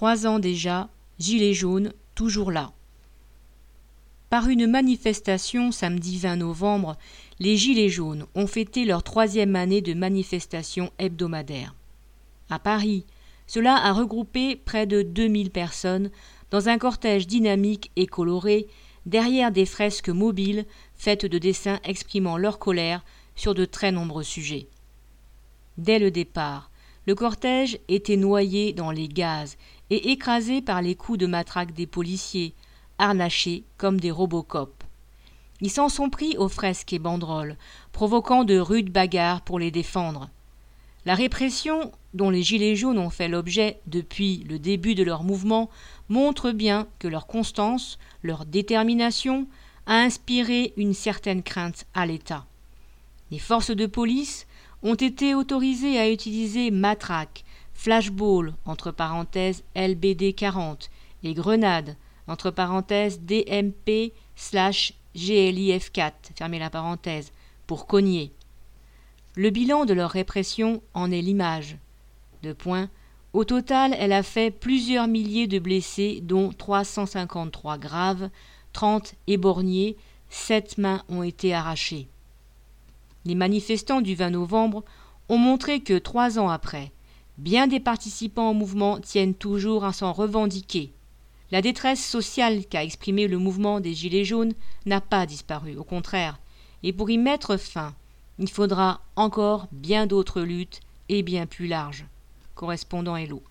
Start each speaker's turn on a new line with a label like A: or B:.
A: Trois ans déjà, Gilets jaunes, toujours là. Par une manifestation samedi 20 novembre, les Gilets jaunes ont fêté leur troisième année de manifestation hebdomadaire. À Paris, cela a regroupé près de 2000 personnes dans un cortège dynamique et coloré derrière des fresques mobiles faites de dessins exprimant leur colère sur de très nombreux sujets. Dès le départ, le cortège était noyé dans les gaz et écrasé par les coups de matraque des policiers, harnachés comme des robocop. Ils s'en sont pris aux fresques et banderoles, provoquant de rudes bagarres pour les défendre. La répression dont les Gilets jaunes ont fait l'objet depuis le début de leur mouvement montre bien que leur constance, leur détermination a inspiré une certaine crainte à l'État. Les forces de police ont été autorisées à utiliser matraques, flashballs entre parenthèses LBD 40 et grenades entre parenthèses DMP slash GLIF 4 fermez la parenthèse pour cogner. Le bilan de leur répression en est l'image. De point, au total, elle a fait plusieurs milliers de blessés, dont 353 graves, 30 éborgnés, 7 mains ont été arrachées. Les manifestants du 20 novembre ont montré que trois ans après, bien des participants au mouvement tiennent toujours à s'en revendiquer. La détresse sociale qu'a exprimée le mouvement des Gilets jaunes n'a pas disparu, au contraire, et pour y mettre fin, il faudra encore bien d'autres luttes et bien plus larges. Correspondant Hello.